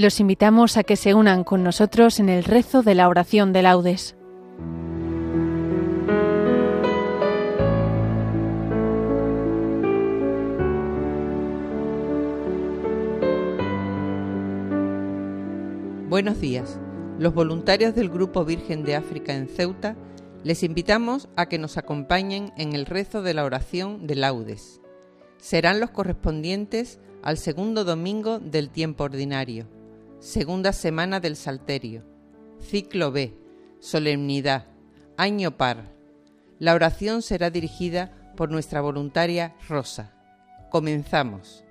Los invitamos a que se unan con nosotros en el rezo de la oración de laudes. Buenos días. Los voluntarios del Grupo Virgen de África en Ceuta les invitamos a que nos acompañen en el rezo de la oración de laudes. Serán los correspondientes al segundo domingo del tiempo ordinario, segunda semana del Salterio, ciclo B, solemnidad, año par. La oración será dirigida por nuestra voluntaria Rosa. Comenzamos.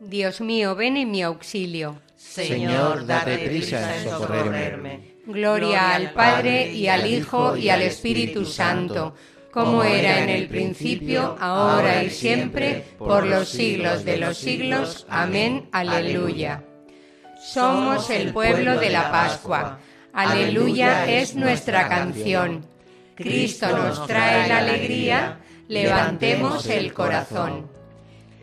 Dios mío, ven en mi auxilio. Señor, date prisa en socorrerme. Gloria al Padre y al Hijo y al Espíritu Santo, como era en el principio, ahora y siempre, por los siglos de los siglos. Amén. Aleluya. Somos el pueblo de la Pascua. Aleluya es nuestra canción. Cristo nos trae la alegría, levantemos el corazón.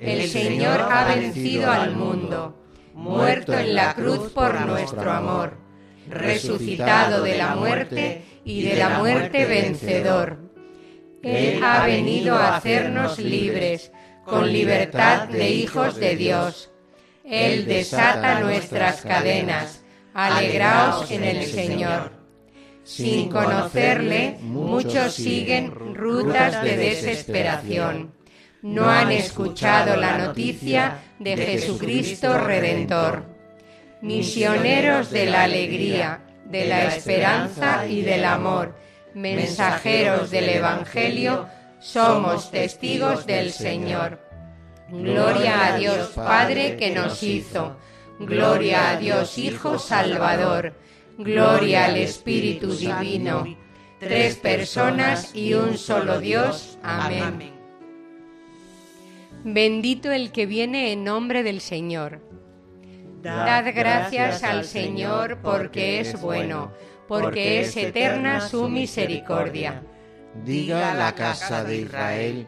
El Señor ha vencido al mundo, muerto en la cruz por nuestro amor, resucitado de la muerte y de la muerte vencedor. Él ha venido a hacernos libres, con libertad de hijos de Dios. Él desata nuestras cadenas. Alegraos en el Señor. Sin conocerle, muchos siguen rutas de desesperación no han escuchado la noticia de Jesucristo Redentor. Misioneros de la alegría, de la esperanza y del amor, mensajeros del Evangelio, somos testigos del Señor. Gloria a Dios Padre que nos hizo, gloria a Dios Hijo Salvador, gloria al Espíritu Divino, tres personas y un solo Dios. Amén. Bendito el que viene en nombre del Señor. Dad gracias al Señor porque es bueno, porque es eterna su misericordia. Diga la casa de Israel,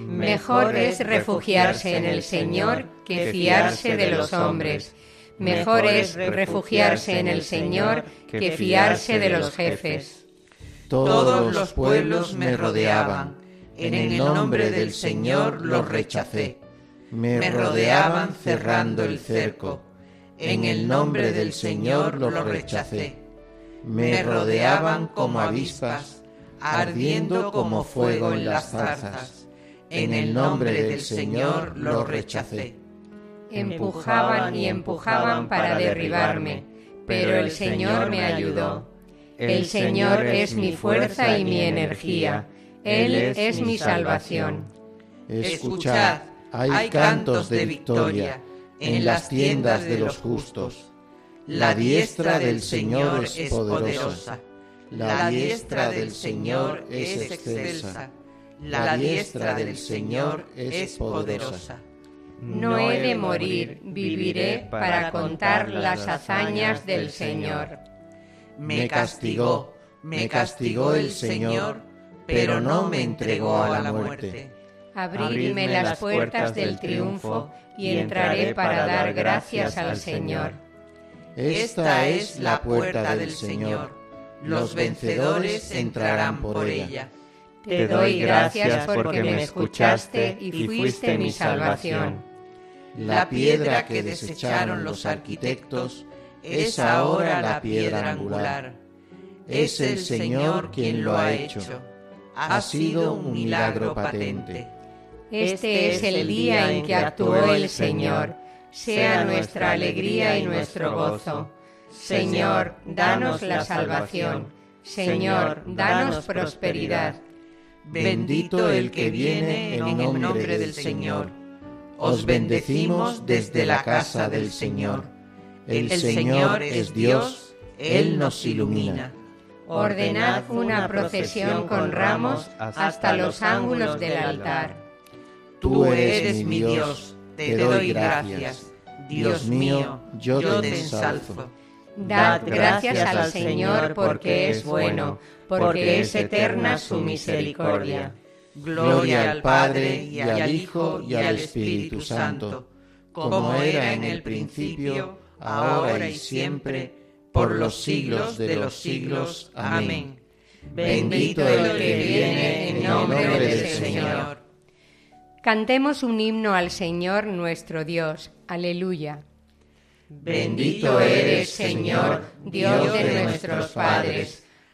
Mejor es refugiarse en el Señor que fiarse de los hombres. Mejor es refugiarse en el Señor que fiarse de los jefes. Todos los pueblos me rodeaban. En el nombre del Señor los rechacé me rodeaban cerrando el cerco. En el nombre del Señor los rechacé. Me rodeaban como avispas, ardiendo como fuego en las zarzas. En el nombre del Señor los rechacé. Empujaban y empujaban para derribarme, pero el Señor me ayudó. El Señor es mi fuerza y mi energía. Él es mi salvación. Escuchad hay cantos de victoria en las tiendas de los justos. La diestra del Señor es poderosa. La diestra del Señor es excelsa. La diestra del Señor es poderosa. No he de morir, viviré para contar las hazañas del Señor. Me castigó, me castigó el Señor, pero no me entregó a la muerte Abridme las puertas del triunfo y entraré para dar gracias al Señor. Esta es la puerta del Señor. Los vencedores entrarán por ella. Te doy gracias porque me escuchaste y fuiste mi salvación. La piedra que desecharon los arquitectos es ahora la piedra angular. Es el Señor quien lo ha hecho. Ha sido un milagro patente. Este es el día en que actuó el Señor. Sea nuestra alegría y nuestro gozo. Señor, danos la salvación. Señor, danos prosperidad. Bendito el que viene en nombre del Señor. Os bendecimos desde la casa del Señor. El Señor es Dios, Él nos ilumina. Ordenad una procesión con ramos hasta los ángulos del altar. Tú eres mi Dios, te doy gracias. Dios mío, yo te ensalzo. Dad gracias al Señor porque es bueno, porque es eterna su misericordia. Gloria al Padre y al Hijo y al Espíritu Santo, como era en el principio, ahora y siempre, por los siglos de los siglos. Amén. Bendito el que viene en nombre del Señor. Cantemos un himno al Señor nuestro Dios. Aleluya. Bendito eres, Señor, Dios de nuestros padres.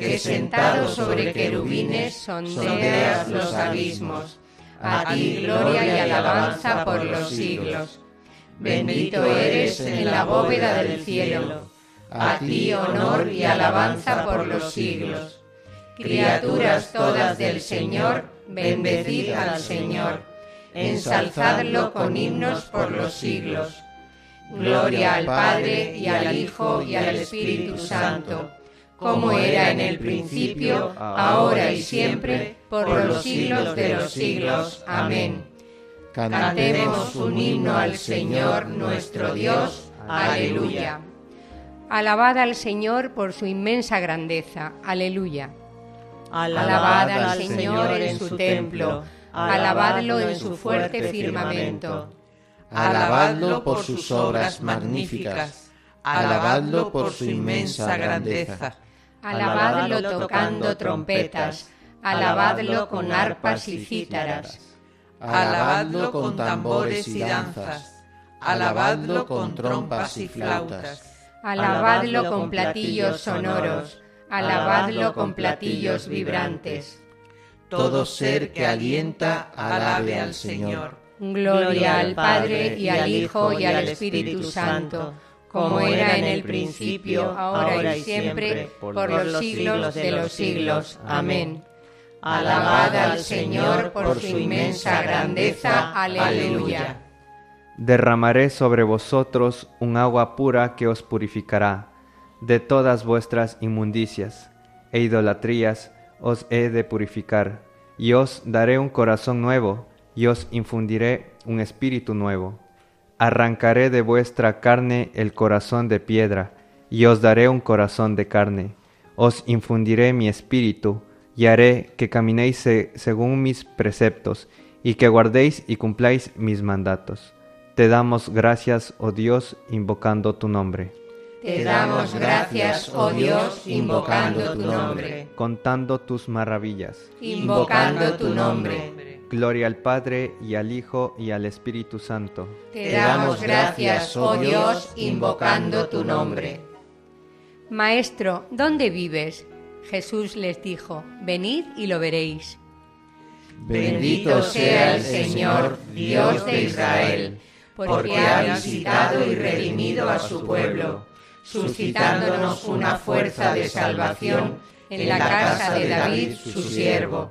que sentado sobre querubines sondeas los abismos. A ti gloria y alabanza por los siglos. Bendito eres en la bóveda del cielo. A ti honor y alabanza por los siglos. Criaturas todas del Señor, bendecid al Señor. Ensalzadlo con himnos por los siglos. Gloria al Padre y al Hijo y al Espíritu Santo, como era en el principio, ahora y siempre, por los siglos de los siglos. Amén. Cantemos un himno al Señor nuestro Dios. Aleluya. Alabad al Señor por su inmensa grandeza. Aleluya. Alabad al Señor en su templo. Alabadlo en su fuerte firmamento Alabadlo por sus obras magníficas, alabadlo por su inmensa grandeza. Alabadlo tocando trompetas, alabadlo con arpas y cítaras. Alabadlo con tambores y danzas, alabadlo con trompas y flautas. Alabadlo con platillos sonoros, alabadlo con platillos vibrantes. Todo ser que alienta, alabe al Señor. Gloria al Padre y al Hijo y al Espíritu Santo, como era en el principio, ahora y siempre, por los siglos de los siglos. Amén. Alabad al Señor por su inmensa grandeza. Aleluya. Derramaré sobre vosotros un agua pura que os purificará de todas vuestras inmundicias e idolatrías os he de purificar, y os daré un corazón nuevo y os infundiré un espíritu nuevo. Arrancaré de vuestra carne el corazón de piedra, y os daré un corazón de carne. Os infundiré mi espíritu, y haré que caminéis según mis preceptos, y que guardéis y cumpláis mis mandatos. Te damos gracias, oh Dios, invocando tu nombre. Te damos gracias, oh Dios, invocando tu nombre. Contando tus maravillas. Invocando tu nombre Gloria al Padre y al Hijo y al Espíritu Santo. Te damos gracias, oh Dios, invocando tu nombre. Maestro, ¿dónde vives? Jesús les dijo, venid y lo veréis. Bendito sea el Señor, Dios de Israel, porque ha visitado y redimido a su pueblo, suscitándonos una fuerza de salvación en la casa de David, su siervo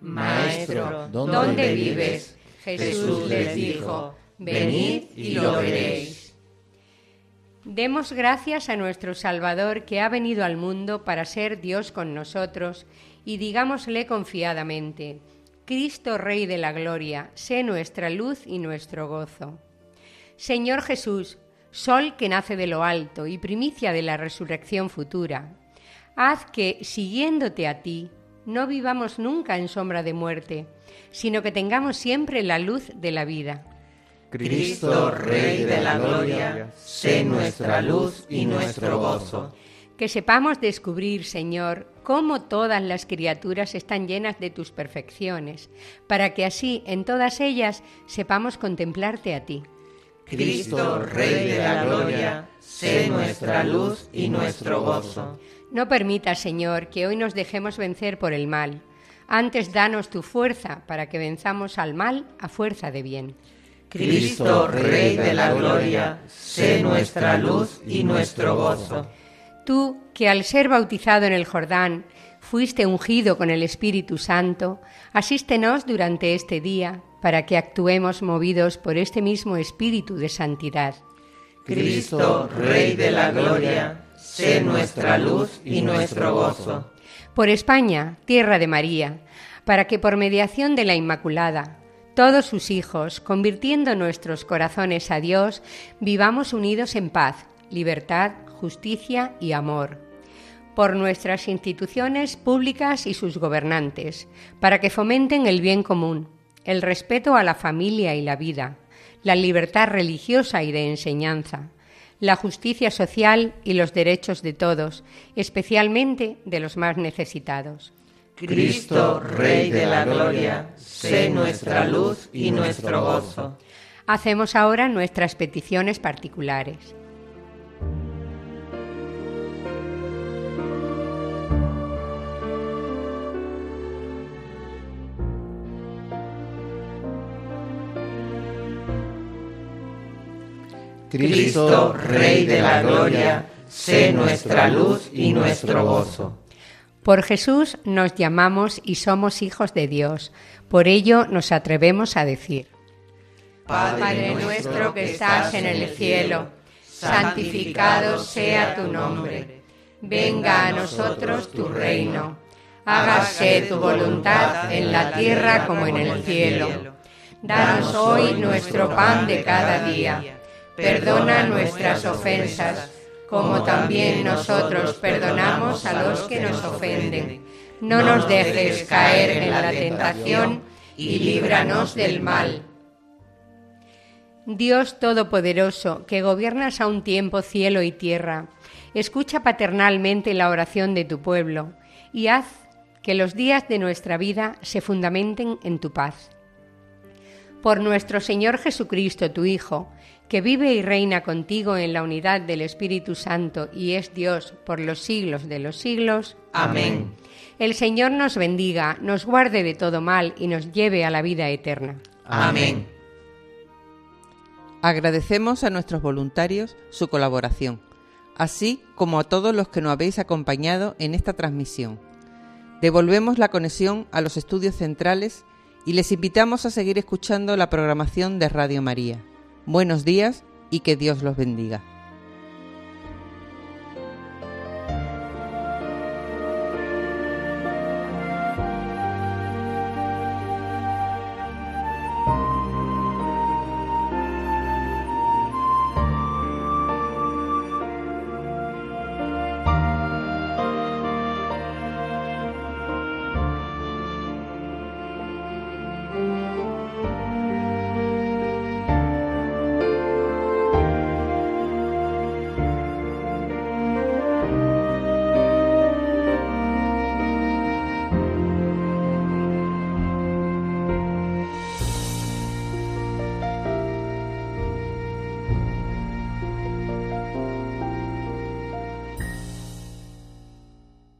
Maestro, ¿dónde vives? Jesús les dijo, venid y lo veréis. Demos gracias a nuestro Salvador que ha venido al mundo para ser Dios con nosotros y digámosle confiadamente, Cristo Rey de la Gloria, sé nuestra luz y nuestro gozo. Señor Jesús, sol que nace de lo alto y primicia de la resurrección futura. Haz que, siguiéndote a ti, no vivamos nunca en sombra de muerte, sino que tengamos siempre la luz de la vida. Cristo, Rey de la Gloria, sé nuestra luz y nuestro gozo. Que sepamos descubrir, Señor, cómo todas las criaturas están llenas de tus perfecciones, para que así en todas ellas sepamos contemplarte a ti. Cristo, Rey de la Gloria, sé nuestra luz y nuestro gozo. No permita, Señor, que hoy nos dejemos vencer por el mal. Antes danos tu fuerza para que venzamos al mal a fuerza de bien. Cristo, Rey de la Gloria, sé nuestra luz y nuestro gozo. Tú, que al ser bautizado en el Jordán, fuiste ungido con el Espíritu Santo, asístenos durante este día para que actuemos movidos por este mismo espíritu de santidad. Cristo, Rey de la Gloria, sé nuestra luz y nuestro gozo. Por España, tierra de María, para que por mediación de la Inmaculada, todos sus hijos, convirtiendo nuestros corazones a Dios, vivamos unidos en paz, libertad, justicia y amor por nuestras instituciones públicas y sus gobernantes, para que fomenten el bien común, el respeto a la familia y la vida, la libertad religiosa y de enseñanza, la justicia social y los derechos de todos, especialmente de los más necesitados. Cristo, Rey de la Gloria, sé nuestra luz y nuestro gozo. Hacemos ahora nuestras peticiones particulares. Cristo, Rey de la Gloria, sé nuestra luz y nuestro gozo. Por Jesús nos llamamos y somos hijos de Dios, por ello nos atrevemos a decir, Padre nuestro que estás en el cielo, santificado sea tu nombre, venga a nosotros tu reino, hágase tu voluntad en la tierra como en el cielo. Danos hoy nuestro pan de cada día Perdona nuestras ofensas, como también nosotros perdonamos a los que nos ofenden. No nos dejes caer en la tentación y líbranos del mal. Dios Todopoderoso, que gobiernas a un tiempo cielo y tierra, escucha paternalmente la oración de tu pueblo y haz que los días de nuestra vida se fundamenten en tu paz. Por nuestro Señor Jesucristo, tu Hijo, que vive y reina contigo en la unidad del Espíritu Santo y es Dios por los siglos de los siglos. Amén. El Señor nos bendiga, nos guarde de todo mal y nos lleve a la vida eterna. Amén. Agradecemos a nuestros voluntarios su colaboración, así como a todos los que nos habéis acompañado en esta transmisión. Devolvemos la conexión a los estudios centrales y les invitamos a seguir escuchando la programación de Radio María. Buenos días y que Dios los bendiga.